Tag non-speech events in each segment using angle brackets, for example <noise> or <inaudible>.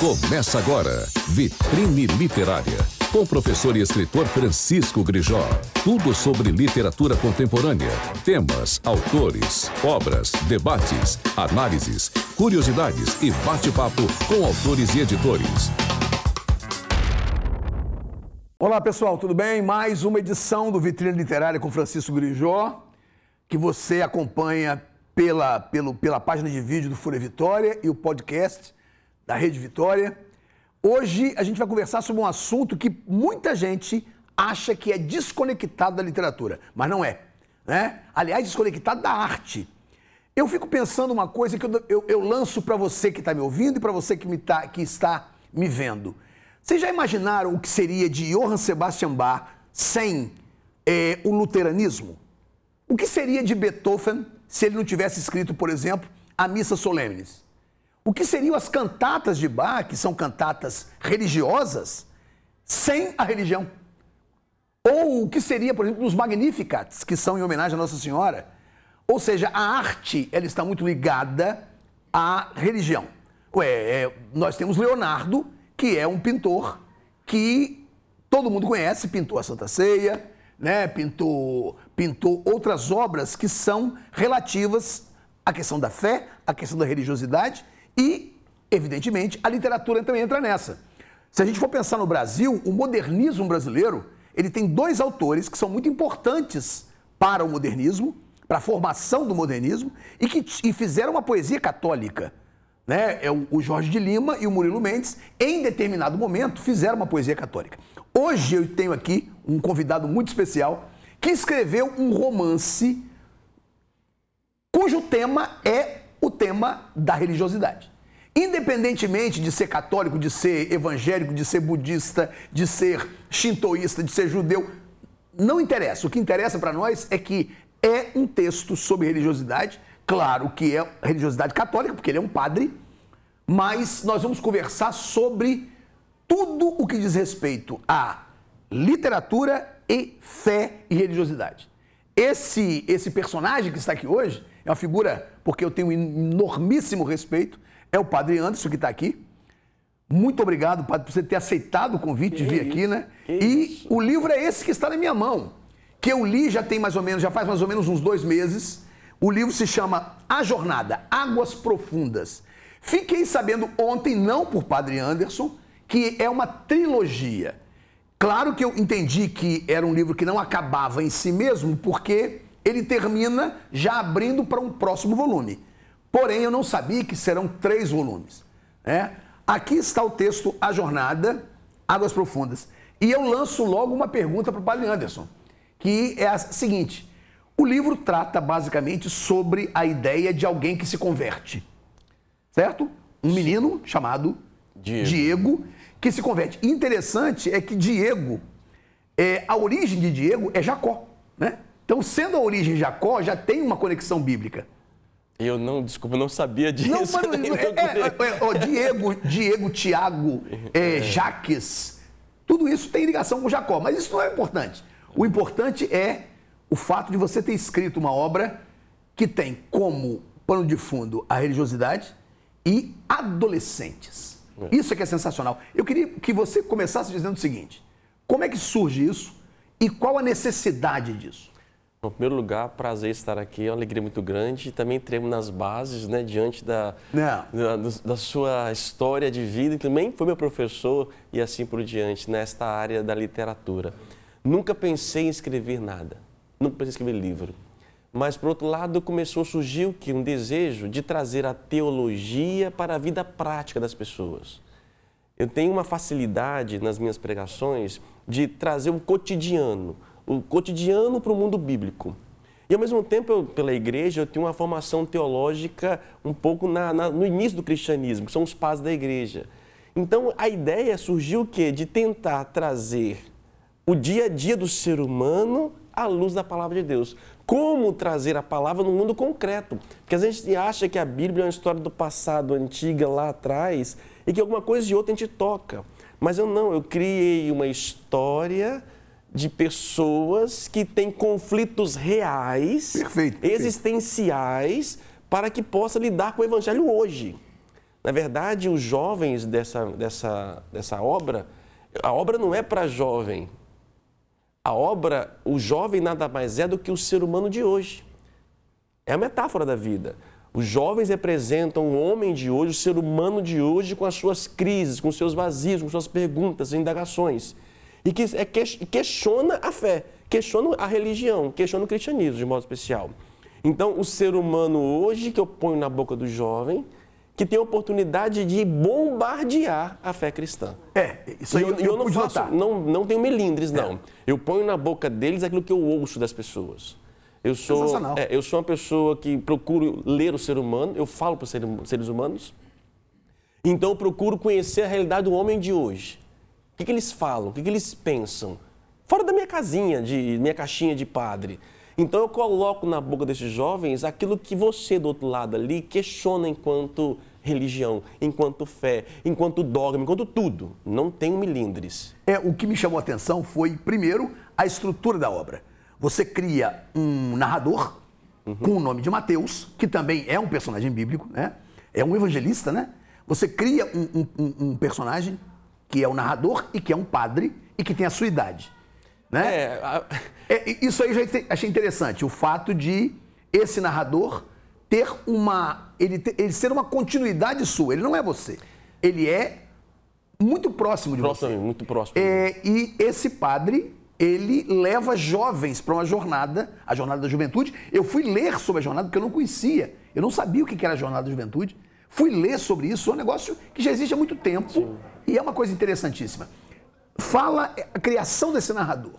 Começa agora, Vitrine Literária, com o professor e escritor Francisco Grijó. Tudo sobre literatura contemporânea, temas, autores, obras, debates, análises, curiosidades e bate-papo com autores e editores. Olá pessoal, tudo bem? Mais uma edição do Vitrine Literária com Francisco Grijó, que você acompanha pela, pelo, pela página de vídeo do Fúria Vitória e o podcast da Rede Vitória. Hoje a gente vai conversar sobre um assunto que muita gente acha que é desconectado da literatura, mas não é. Né? Aliás, desconectado da arte. Eu fico pensando uma coisa que eu, eu, eu lanço para você que está me ouvindo e para você que, me tá, que está me vendo. Vocês já imaginaram o que seria de Johann Sebastian Bach sem é, o luteranismo? O que seria de Beethoven se ele não tivesse escrito, por exemplo, a Missa Solemnes? O que seriam as cantatas de Bach, que são cantatas religiosas, sem a religião? Ou o que seria, por exemplo, os Magnificats, que são em homenagem à Nossa Senhora? Ou seja, a arte ela está muito ligada à religião. Ué, é, nós temos Leonardo, que é um pintor que todo mundo conhece, pintou a Santa Ceia, né? pintou, pintou outras obras que são relativas à questão da fé, à questão da religiosidade e, evidentemente, a literatura também entra nessa. Se a gente for pensar no Brasil, o modernismo brasileiro, ele tem dois autores que são muito importantes para o modernismo, para a formação do modernismo, e que e fizeram uma poesia católica. Né? É o Jorge de Lima e o Murilo Mendes, em determinado momento, fizeram uma poesia católica. Hoje eu tenho aqui um convidado muito especial que escreveu um romance cujo tema é o tema da religiosidade. Independentemente de ser católico, de ser evangélico, de ser budista, de ser shintoísta, de ser judeu, não interessa. O que interessa para nós é que é um texto sobre religiosidade, claro que é religiosidade católica, porque ele é um padre, mas nós vamos conversar sobre tudo o que diz respeito a literatura e fé e religiosidade. Esse, esse personagem que está aqui hoje é uma figura, porque eu tenho um enormíssimo respeito, é o Padre Anderson que está aqui. Muito obrigado, Padre, por você ter aceitado o convite que de vir isso? aqui, né? E isso? o livro é esse que está na minha mão, que eu li já tem mais ou menos, já faz mais ou menos uns dois meses. O livro se chama A Jornada, Águas Profundas. Fiquei sabendo ontem, não por Padre Anderson, que é uma trilogia. Claro que eu entendi que era um livro que não acabava em si mesmo, porque ele termina já abrindo para um próximo volume. Porém, eu não sabia que serão três volumes. Né? Aqui está o texto A Jornada, Águas Profundas. E eu lanço logo uma pergunta para o Padre Anderson, que é a seguinte: o livro trata basicamente sobre a ideia de alguém que se converte. Certo? Um menino chamado Diego, Diego que se converte. Interessante é que Diego, é, a origem de Diego é Jacó, né? Então, sendo a origem Jacó, já tem uma conexão bíblica. Eu não, desculpa, não sabia disso. Não, <laughs> mano, é, é, é, Diego, Diego, Tiago, é, é. Jaques, tudo isso tem ligação com Jacó, mas isso não é importante. O importante é o fato de você ter escrito uma obra que tem como pano de fundo a religiosidade e adolescentes. É. Isso é que é sensacional. Eu queria que você começasse dizendo o seguinte: como é que surge isso e qual a necessidade disso? Em primeiro lugar, prazer estar aqui, é uma alegria muito grande. Também entremos nas bases, né, diante da, da, da, sua história de vida. E também foi meu professor e assim por diante, nesta área da literatura. Nunca pensei em escrever nada, nunca pensei em escrever livro. Mas, por outro lado, começou a surgir o que? Um desejo de trazer a teologia para a vida prática das pessoas. Eu tenho uma facilidade nas minhas pregações de trazer o cotidiano, o cotidiano para o mundo bíblico. E ao mesmo tempo, eu, pela igreja, eu tenho uma formação teológica um pouco na, na, no início do cristianismo, que são os pais da igreja. Então, a ideia surgiu o quê? De tentar trazer o dia a dia do ser humano à luz da palavra de Deus. Como trazer a palavra no mundo concreto? Porque a gente acha que a Bíblia é uma história do passado, antiga, lá atrás, e que alguma coisa de outra a gente toca. Mas eu não, eu criei uma história de pessoas que têm conflitos reais, perfeito, existenciais, para que possa lidar com o evangelho hoje. Na verdade, os jovens dessa, dessa, dessa obra, a obra não é para jovem. A obra, o jovem nada mais é do que o ser humano de hoje. É a metáfora da vida. Os jovens representam o homem de hoje, o ser humano de hoje, com as suas crises, com seus vazios, com suas perguntas, indagações. E que é, questiona a fé, questiona a religião, questiona o cristianismo de modo especial. Então, o ser humano hoje que eu ponho na boca do jovem, que tem a oportunidade de bombardear a fé cristã. É, isso aí e eu, eu, eu não faço, não, não tenho melindres, não. É. Eu ponho na boca deles aquilo que eu ouço das pessoas. Eu sou, é, eu sou uma pessoa que procuro ler o ser humano, eu falo para os seres humanos. Então eu procuro conhecer a realidade do homem de hoje. O que, que eles falam, o que, que eles pensam. Fora da minha casinha, de minha caixinha de padre. Então eu coloco na boca desses jovens aquilo que você do outro lado ali questiona enquanto religião, enquanto fé, enquanto dogma, enquanto tudo. Não tem milindres. É, o que me chamou a atenção foi, primeiro, a estrutura da obra. Você cria um narrador uhum. com o nome de Mateus, que também é um personagem bíblico, né? É um evangelista, né? Você cria um, um, um personagem que é o narrador e que é um padre e que tem a sua idade. Né? É, a... é, isso aí eu já achei interessante, o fato de esse narrador ter uma. Ele, ter, ele ser uma continuidade sua. Ele não é você. Ele é muito próximo de próximo, você. Muito próximo. É, e esse padre, ele leva jovens para uma jornada, a jornada da juventude. Eu fui ler sobre a jornada porque eu não conhecia. Eu não sabia o que era a jornada da juventude. Fui ler sobre isso, é um negócio que já existe há muito tempo Sim. E é uma coisa interessantíssima. Fala a criação desse narrador.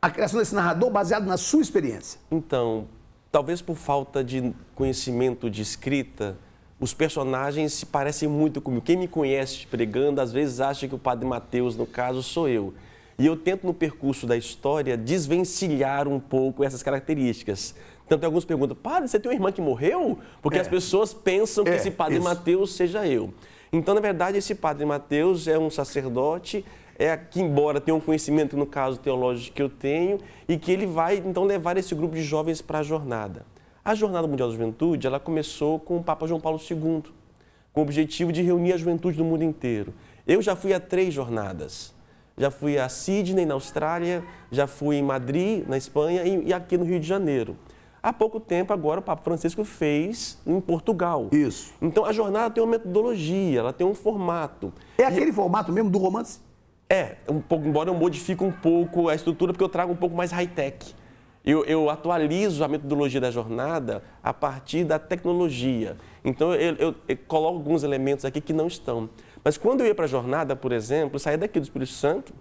A criação desse narrador baseado na sua experiência. Então, talvez por falta de conhecimento de escrita, os personagens se parecem muito comigo. Quem me conhece pregando, às vezes acha que o Padre Mateus, no caso, sou eu. E eu tento, no percurso da história, desvencilhar um pouco essas características. Tanto alguns perguntam, padre, você tem uma irmã que morreu? Porque é. as pessoas pensam que é, esse Padre. Mateus seja eu. Então, na verdade, esse Padre Mateus é um sacerdote é que, embora tenha um conhecimento, no caso teológico, que eu tenho, e que ele vai, então, levar esse grupo de jovens para a jornada. A Jornada Mundial da Juventude, ela começou com o Papa João Paulo II, com o objetivo de reunir a juventude do mundo inteiro. Eu já fui a três jornadas. Já fui a Sydney, na Austrália, já fui em Madrid, na Espanha, e, aqui no Rio de Janeiro. Há pouco tempo, agora, o Papa Francisco fez em Portugal. Isso. Então, a jornada tem uma metodologia, ela tem um formato. É aquele e... formato mesmo do romance? É, um pouco, embora eu modifique um pouco a estrutura, porque eu trago um pouco mais high-tech. Eu, eu, atualizo a metodologia da jornada a partir da tecnologia. Então, eu, eu, eu coloco alguns elementos aqui que não estão. Mas quando eu ia para a jornada, por exemplo, saía daqui do Espírito Santo,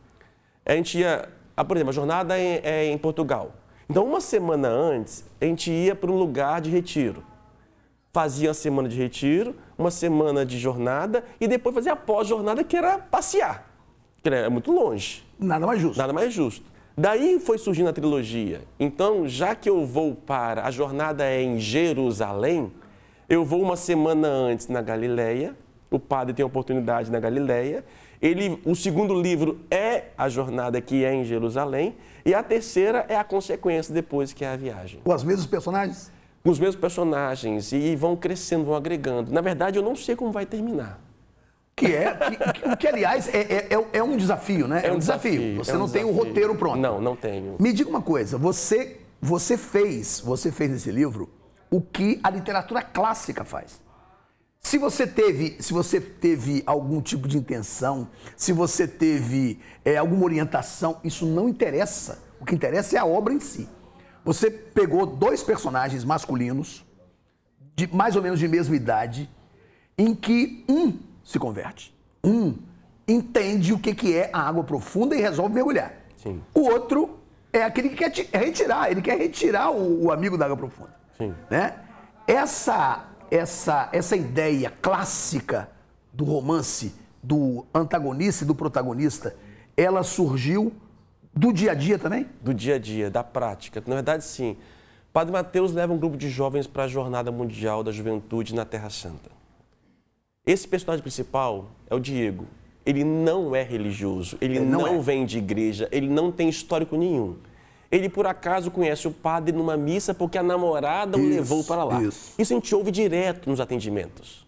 a gente ia, ah, por exemplo, a jornada é, é em Portugal. Então, uma semana antes, a gente ia para um lugar de retiro. Fazia uma semana de retiro, uma semana de jornada e depois fazia a pós-jornada, que era passear que é muito longe. Nada mais justo. Nada mais justo. Daí foi surgindo a trilogia. Então, já que eu vou para. A jornada é em Jerusalém, eu vou uma semana antes na Galileia. O padre tem a oportunidade na Galileia. Ele, o segundo livro é a jornada que é em Jerusalém. E a terceira é a consequência depois, que é a viagem. Com os mesmos personagens? Com os mesmos personagens. E vão crescendo, vão agregando. Na verdade, eu não sei como vai terminar. Que é, que, que aliás, é, é, é, é, um desafio, né? É um desafio. Você é um não desafio. tem o roteiro pronto. Não, não tenho. Me diga uma coisa, você, você fez, você fez nesse livro o que a literatura clássica faz. Se você teve, se você teve algum tipo de intenção, se você teve é, alguma orientação, isso não interessa. O que interessa é a obra em si. Você pegou dois personagens masculinos, de mais ou menos de mesma idade, em que um se converte. Um entende o que, que é a água profunda e resolve mergulhar. Sim. O outro é aquele que quer retirar, ele quer retirar o, o amigo da água profunda. Sim. Né? Essa, essa, essa ideia clássica do romance, do antagonista e do protagonista, ela surgiu do dia a dia também? Do dia a dia, da prática. Na verdade, sim. Padre Mateus leva um grupo de jovens para a Jornada Mundial da Juventude na Terra Santa. Esse personagem principal é o Diego. Ele não é religioso, ele, ele não, não é. vem de igreja, ele não tem histórico nenhum. Ele, por acaso, conhece o padre numa missa porque a namorada isso, o levou para lá. Isso. isso a gente ouve direto nos atendimentos.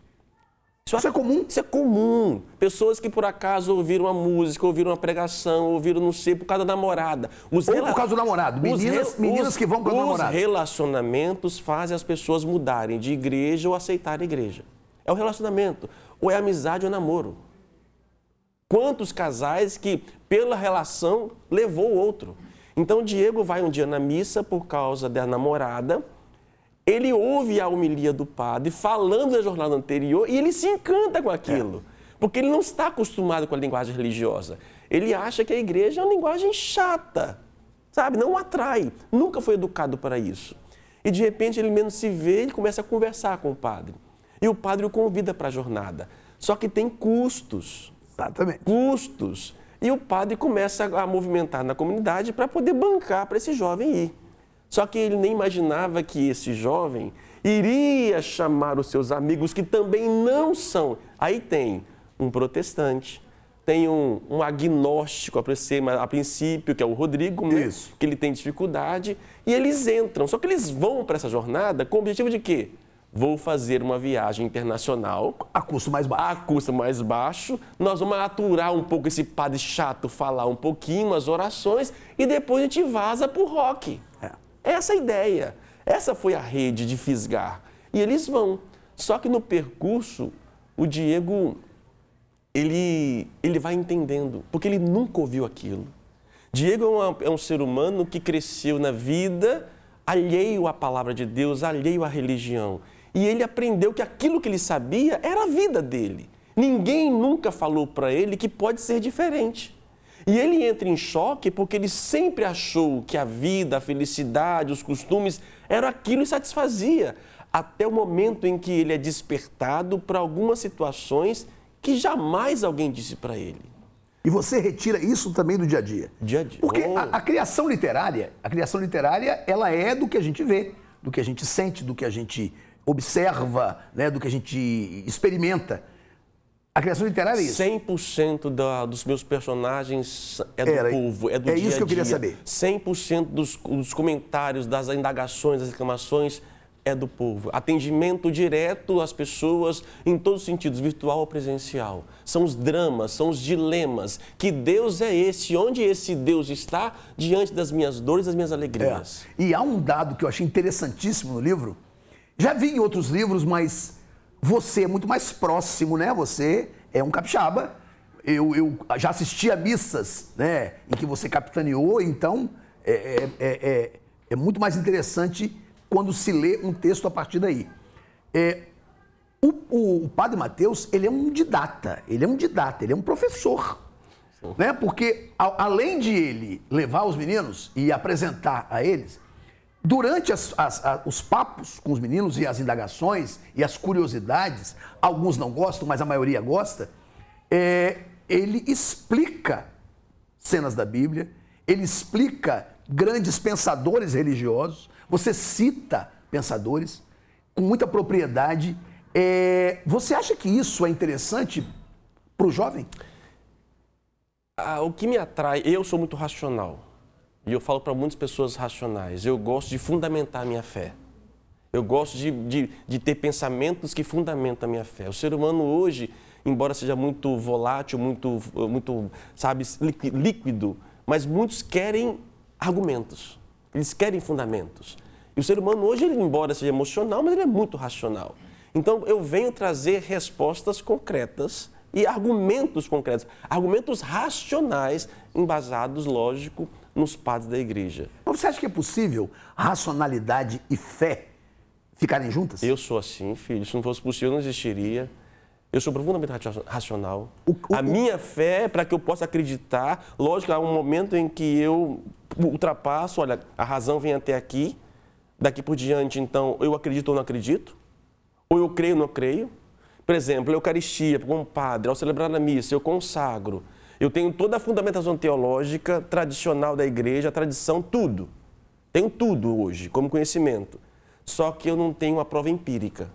Isso, isso é comum? Isso é comum. Pessoas que por acaso ouviram uma música, ouviram uma pregação, ouviram não sei, por causa da namorada. Os Ou rela... por causa do namorado. Meninas, meninas os, que vão com o namorado. Os relacionamentos fazem as pessoas mudarem de igreja ou aceitar a igreja. É o relacionamento. Ou é amizade ou namoro. Quantos casais que, pela relação, levou o outro. Então, Diego vai um dia na missa por causa da namorada ele ouve a homilia do padre falando da jornada anterior e ele se encanta com aquilo. É. Porque ele não está acostumado com a linguagem religiosa. Ele acha que a igreja é uma linguagem chata, sabe? Não atrai. Nunca foi educado para isso. E de repente ele menos se vê, ele começa a conversar com o padre. E o padre o convida para a jornada. Só que tem custos. Exatamente. Custos. E o padre começa a movimentar na comunidade para poder bancar para esse jovem ir. Só que ele nem imaginava que esse jovem iria chamar os seus amigos que também não são. Aí tem um protestante, tem um, um agnóstico a princípio, que é o Rodrigo, né? que ele tem dificuldade, e eles entram. Só que eles vão para essa jornada com o objetivo de quê? Vou fazer uma viagem internacional. A custo mais baixo. A custo mais baixo. Nós vamos aturar um pouco esse padre chato, falar um pouquinho, as orações, e depois a gente vaza pro rock. É. Essa é a ideia. Essa foi a rede de fisgar. E eles vão. Só que no percurso, o Diego, ele, ele vai entendendo, porque ele nunca ouviu aquilo. Diego é, uma, é um ser humano que cresceu na vida alheio à palavra de Deus, alheio à religião. E ele aprendeu que aquilo que ele sabia era a vida dele. Ninguém nunca falou para ele que pode ser diferente. E ele entra em choque porque ele sempre achou que a vida, a felicidade, os costumes eram aquilo e satisfazia, até o momento em que ele é despertado para algumas situações que jamais alguém disse para ele. E você retira isso também do dia a dia. Dia a dia. Porque oh. a, a, criação literária, a criação literária, ela é do que a gente vê, do que a gente sente, do que a gente observa, né, do que a gente experimenta. A criação literária é isso. 100% da, dos meus personagens é do Era, povo, é do é dia a dia. É isso que eu queria saber. 100% dos, dos comentários, das indagações, das reclamações é do povo. Atendimento direto às pessoas em todos os sentidos, virtual ou presencial. São os dramas, são os dilemas. Que Deus é esse? Onde esse Deus está diante das minhas dores, das minhas alegrias? É. E há um dado que eu achei interessantíssimo no livro. Já vi em outros livros, mas você é muito mais próximo, né? Você é um capixaba. Eu, eu já assisti a missas, né? Em que você capitaneou, então é, é, é, é, é muito mais interessante quando se lê um texto a partir daí. É, o, o, o, padre Mateus, ele é um didata, ele é um didata, ele é um professor. Né? Porque, a, além de ele levar os meninos e apresentar a eles, Durante as, as, os papos com os meninos e as indagações e as curiosidades, alguns não gostam, mas a maioria gosta, é, ele explica cenas da Bíblia, ele explica grandes pensadores religiosos, você cita pensadores com muita propriedade. É, você acha que isso é interessante para o jovem? Ah, o que me atrai, eu sou muito racional. E eu falo para muitas pessoas racionais, eu gosto de fundamentar a minha fé. Eu gosto de, de, de, ter pensamentos que fundamentam a minha fé. O ser humano hoje, embora seja muito volátil, muito, muito sabe, líquido, mas muitos querem argumentos. Eles querem fundamentos. E o ser humano hoje, ele, embora seja emocional, mas ele é muito racional. Então, eu venho trazer respostas concretas e argumentos concretos, argumentos racionais, embasados, lógico, nos padres da igreja. Mas você acha que é possível racionalidade e fé ficarem juntas? Eu sou assim, filho. Se não fosse possível, não existiria. Eu sou profundamente racional. O, o, a minha fé é para que eu possa acreditar. Lógico, há um momento em que eu ultrapasso, olha, a razão vem até aqui. Daqui por diante, então, eu acredito ou não acredito? Ou eu creio ou não creio? Por exemplo, a Eucaristia, como padre, ao celebrar a missa, eu consagro. Eu tenho toda a fundamentação teológica tradicional da igreja, a tradição, tudo. Tenho tudo hoje como conhecimento. Só que eu não tenho a prova empírica.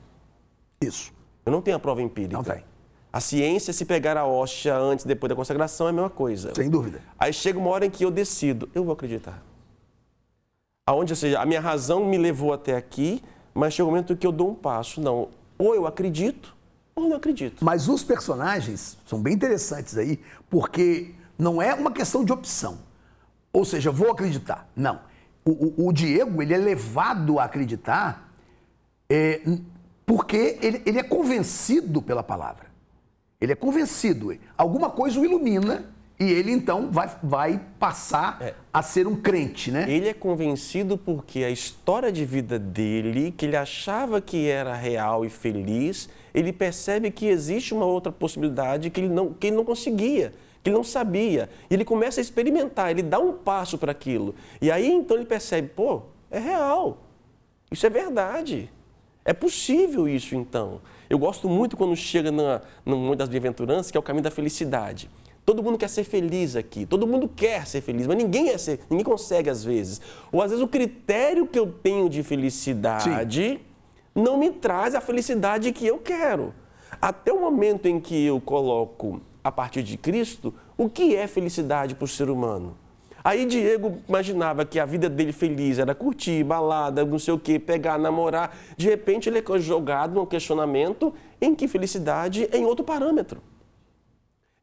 Isso. Eu não tenho a prova empírica. Não tem. A ciência, se pegar a hóstia antes e depois da consagração, é a mesma coisa. Sem dúvida. Aí chega uma hora em que eu decido, eu vou acreditar. Aonde, ou seja, a minha razão me levou até aqui, mas chega um momento em que eu dou um passo. Não, ou eu acredito, ou não acredito. Mas os personagens são bem interessantes aí, porque não é uma questão de opção. Ou seja, vou acreditar. Não. O, o, o Diego, ele é levado a acreditar é, porque ele, ele é convencido pela palavra. Ele é convencido. Alguma coisa o ilumina e ele então vai, vai passar é. a ser um crente, né? Ele é convencido porque a história de vida dele, que ele achava que era real e feliz, ele percebe que existe uma outra possibilidade que ele não, que ele não conseguia, que ele não sabia. E ele começa a experimentar, ele dá um passo para aquilo. E aí então ele percebe, pô, é real. Isso é verdade. É possível isso então. Eu gosto muito quando chega na, no mundo das bem-aventuranças, que é o caminho da felicidade. Todo mundo quer ser feliz aqui, todo mundo quer ser feliz, mas ninguém, é ser, ninguém consegue às vezes. Ou às vezes o critério que eu tenho de felicidade Sim. Não me traz a felicidade que eu quero. Até o momento em que eu coloco a partir de Cristo, o que é felicidade para o ser humano? Aí Diego imaginava que a vida dele feliz era curtir, balada, não sei o quê, pegar, namorar. De repente ele é jogado num questionamento em que felicidade é em outro parâmetro.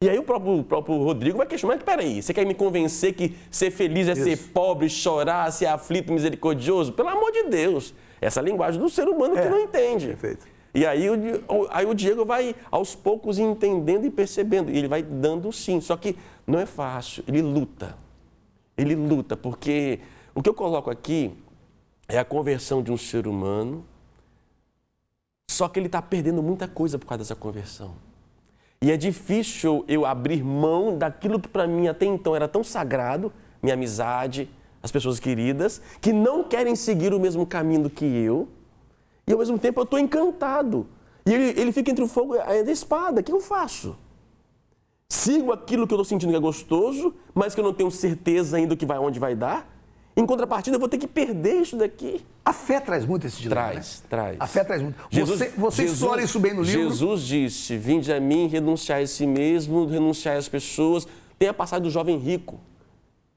E aí o próprio, o próprio Rodrigo vai questionar, mas peraí, você quer me convencer que ser feliz é Isso. ser pobre, chorar, ser aflito, misericordioso? Pelo amor de Deus. Essa é linguagem do ser humano é. que não entende. Perfeito. E aí o, aí o Diego vai aos poucos entendendo e percebendo. E ele vai dando sim. Só que não é fácil. Ele luta. Ele luta, porque o que eu coloco aqui é a conversão de um ser humano. Só que ele está perdendo muita coisa por causa dessa conversão. E é difícil eu abrir mão daquilo que para mim até então era tão sagrado, minha amizade, as pessoas queridas, que não querem seguir o mesmo caminho que eu, e ao mesmo tempo eu estou encantado. E ele, ele fica entre o fogo e a espada. O que eu faço? Sigo aquilo que eu estou sentindo que é gostoso, mas que eu não tenho certeza ainda que vai onde vai dar? Em contrapartida, eu vou ter que perder isso daqui. A fé traz muito esse dilema. Traz, né? traz. A fé traz muito. Jesus, você você Jesus, explora isso bem no livro. Jesus disse: Vinde a mim, renunciar a si mesmo, renunciar às pessoas. Tem a passagem do jovem rico,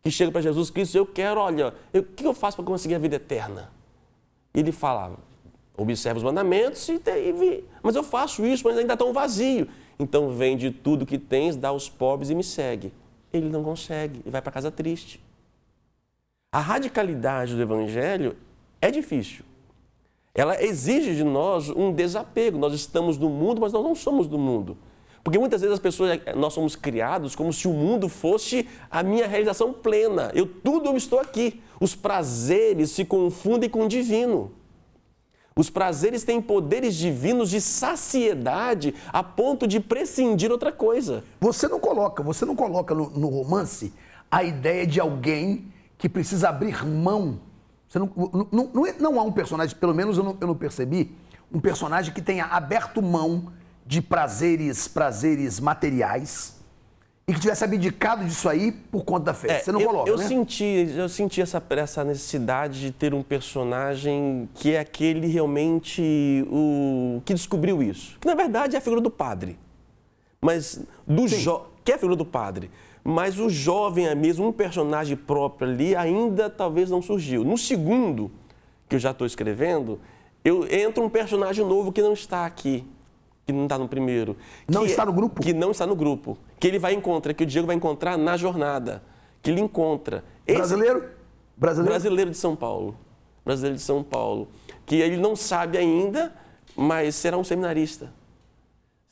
que chega para Jesus Cristo: Eu quero, olha, o que eu faço para conseguir a vida eterna? E ele fala: Observa os mandamentos, e, e, mas eu faço isso, mas ainda tão vazio. Então vende tudo que tens, dá aos pobres e me segue. Ele não consegue e vai para casa triste. A radicalidade do Evangelho é difícil. Ela exige de nós um desapego. Nós estamos no mundo, mas nós não somos do mundo. Porque muitas vezes as pessoas, nós somos criados como se o mundo fosse a minha realização plena. Eu tudo eu estou aqui. Os prazeres se confundem com o divino. Os prazeres têm poderes divinos de saciedade a ponto de prescindir outra coisa. Você não coloca, você não coloca no, no romance a ideia de alguém que precisa abrir mão. Você não, não, não, é, não há um personagem, pelo menos eu não, eu não percebi, um personagem que tenha aberto mão de prazeres, prazeres materiais e que tivesse abdicado disso aí por conta da fé. É, Você não eu, coloca, eu né? Senti, eu senti essa, essa necessidade de ter um personagem que é aquele realmente o que descobriu isso. Que, na verdade, é a figura do padre. Mas do jo... que é a figura do padre mas o jovem é mesmo, um personagem próprio ali, ainda talvez não surgiu. No segundo, que eu já estou escrevendo, eu entra um personagem novo que não está aqui, que não está no primeiro. Não está no grupo? Que não está no grupo. Que ele vai encontrar, que o Diego vai encontrar na jornada. Que ele encontra. Esse... Brasileiro? Brasileiro? Brasileiro de São Paulo. Brasileiro de São Paulo. Que ele não sabe ainda, mas será um seminarista.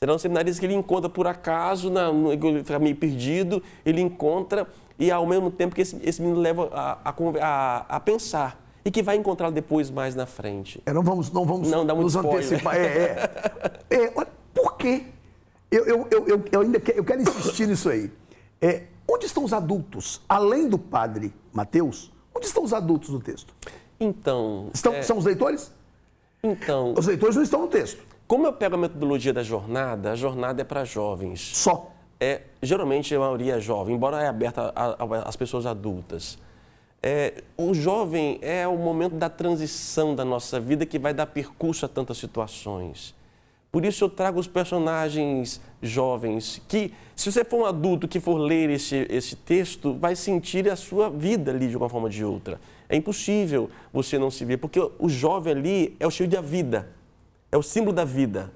Será um seminarista que ele encontra por acaso, na, no, ele fica meio perdido, ele encontra e ao mesmo tempo que esse, esse menino leva a, a, a pensar e que vai encontrar depois mais na frente. É, não vamos, não vamos não, dá muito nos spoiler. antecipar. É, é. <laughs> é, por quê? Eu, eu, eu, eu, ainda quero, eu quero insistir nisso aí. É, onde estão os adultos? Além do padre Mateus, onde estão os adultos no texto? Então. Estão, é... São os leitores? Então. Os leitores não estão no texto. Como eu pego a metodologia da jornada, a jornada é para jovens. Só? É, geralmente a maioria é jovem, embora é aberta às pessoas adultas. É, o jovem é o momento da transição da nossa vida que vai dar percurso a tantas situações. Por isso eu trago os personagens jovens que, se você for um adulto que for ler esse, esse texto, vai sentir a sua vida ali de uma forma ou de outra. É impossível você não se ver, porque o jovem ali é o cheio da vida é o símbolo da vida.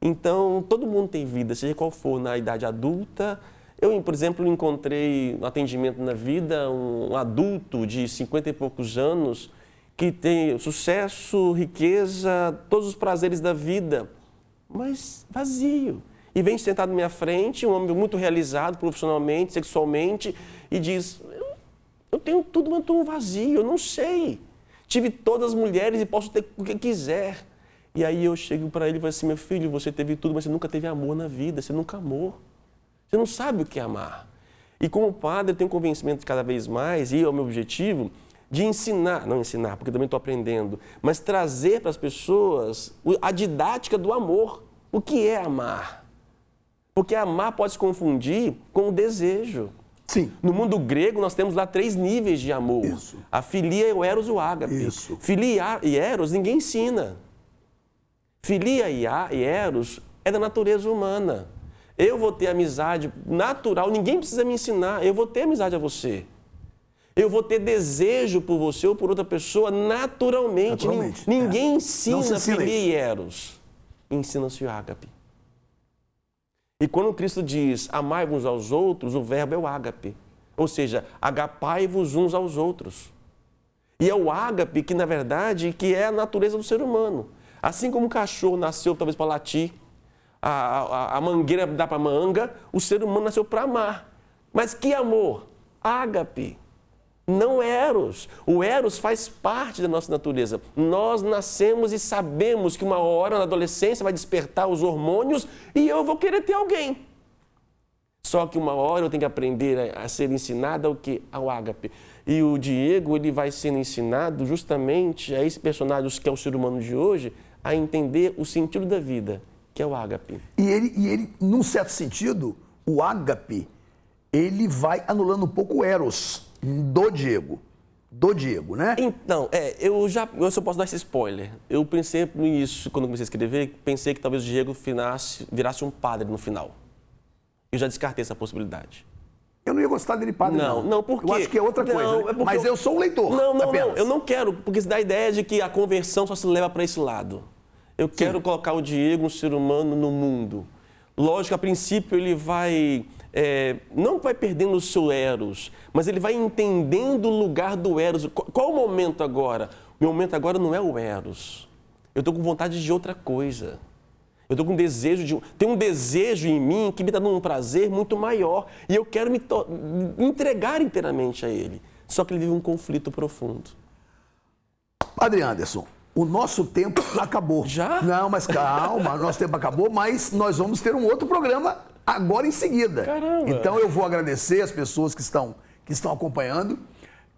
Então, todo mundo tem vida, seja qual for, na idade adulta. Eu, por exemplo, encontrei no atendimento na vida um adulto de 50 e poucos anos que tem sucesso, riqueza, todos os prazeres da vida, mas vazio. E vem sentado na minha frente, um homem muito realizado profissionalmente, sexualmente, e diz: Eu tenho tudo, mas estou vazio, eu não sei. Tive todas as mulheres e posso ter o que quiser. E aí eu chego para ele e falo assim: Meu filho, você teve tudo, mas você nunca teve amor na vida, você nunca amou. Você não sabe o que é amar. E como padre, eu tenho convencimento cada vez mais, e é o meu objetivo, de ensinar, não ensinar, porque também estou aprendendo, mas trazer para as pessoas a didática do amor. O que é amar? Porque amar pode se confundir com o desejo. Sim. No mundo grego, nós temos lá três níveis de amor. Isso. A filia, o eros e o ágape. Isso. Filia e eros ninguém ensina. Filia e eros é da natureza humana. Eu vou ter amizade natural, ninguém precisa me ensinar, eu vou ter amizade a você. Eu vou ter desejo por você ou por outra pessoa naturalmente. naturalmente ninguém é. ensina, e eros. Ensina-se o ágape. E quando Cristo diz amai uns aos outros, o verbo é o ágape. Ou seja, agapai-vos uns aos outros. E é o ágape que, na verdade, que é a natureza do ser humano. Assim como o cachorro nasceu talvez para latir, a, a, a mangueira dá para manga, o ser humano nasceu para amar. Mas que amor? Ágape. Não Eros. O Eros faz parte da nossa natureza. Nós nascemos e sabemos que uma hora na adolescência vai despertar os hormônios e eu vou querer ter alguém. Só que uma hora eu tenho que aprender a, ser ensinado ao que? Ao ágape. E o Diego, ele vai sendo ensinado justamente a esse personagem que é o ser humano de hoje, a entender o sentido da vida, que é o ágape. E ele, e ele num certo sentido, o ágape, ele vai anulando um pouco o eros do Diego. Do Diego, né? Então, é, eu já. Eu só posso dar esse spoiler. Eu pensei nisso quando comecei a escrever, pensei que talvez o Diego finasse, virasse um padre no final. Eu já descartei essa possibilidade. Eu não ia gostar dele padre, não. Não, não porque... Eu acho que é outra não, coisa. É mas eu... eu... sou um leitor. Não, não, apenas. não. Eu não quero, porque isso dá a ideia de que a conversão só se leva para esse lado. Eu quero Sim. colocar o Diego, um ser humano, no mundo. Lógico, a princípio ele vai é, não vai perdendo o seu Eros, mas ele vai entendendo o lugar do Eros. Qual o momento agora? O meu momento agora não é o Eros. Eu estou com vontade de outra coisa. Eu estou com desejo de. Tem um desejo em mim que me dá um prazer muito maior. E eu quero me to... entregar inteiramente a ele. Só que ele vive um conflito profundo. Padre Anderson, o nosso tempo acabou. Já? Não, mas calma, nosso tempo acabou, mas nós vamos ter um outro programa agora em seguida. Caramba. Então eu vou agradecer as pessoas que estão, que estão acompanhando.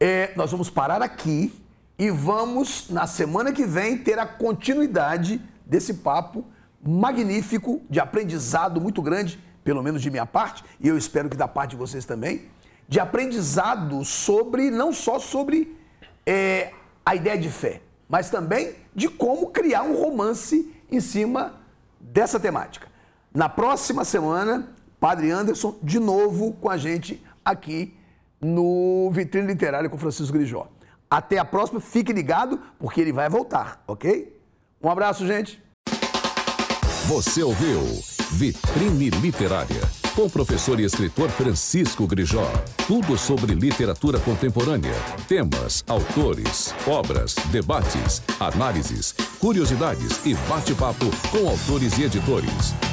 É, nós vamos parar aqui e vamos, na semana que vem, ter a continuidade desse papo magnífico, de aprendizado muito grande, pelo menos de minha parte, e eu espero que da parte de vocês também, de aprendizado sobre, não só sobre é, a ideia de fé, mas também de como criar um romance em cima dessa temática. Na próxima semana, Padre Anderson, de novo com a gente aqui no Vitrine Literária com Francisco Grijó. Até a próxima, fique ligado, porque ele vai voltar, ok? Um abraço, gente. Você ouviu Vitrine Literária com o professor e escritor Francisco Grijó. Tudo sobre literatura contemporânea, temas, autores, obras, debates, análises, curiosidades e bate-papo com autores e editores.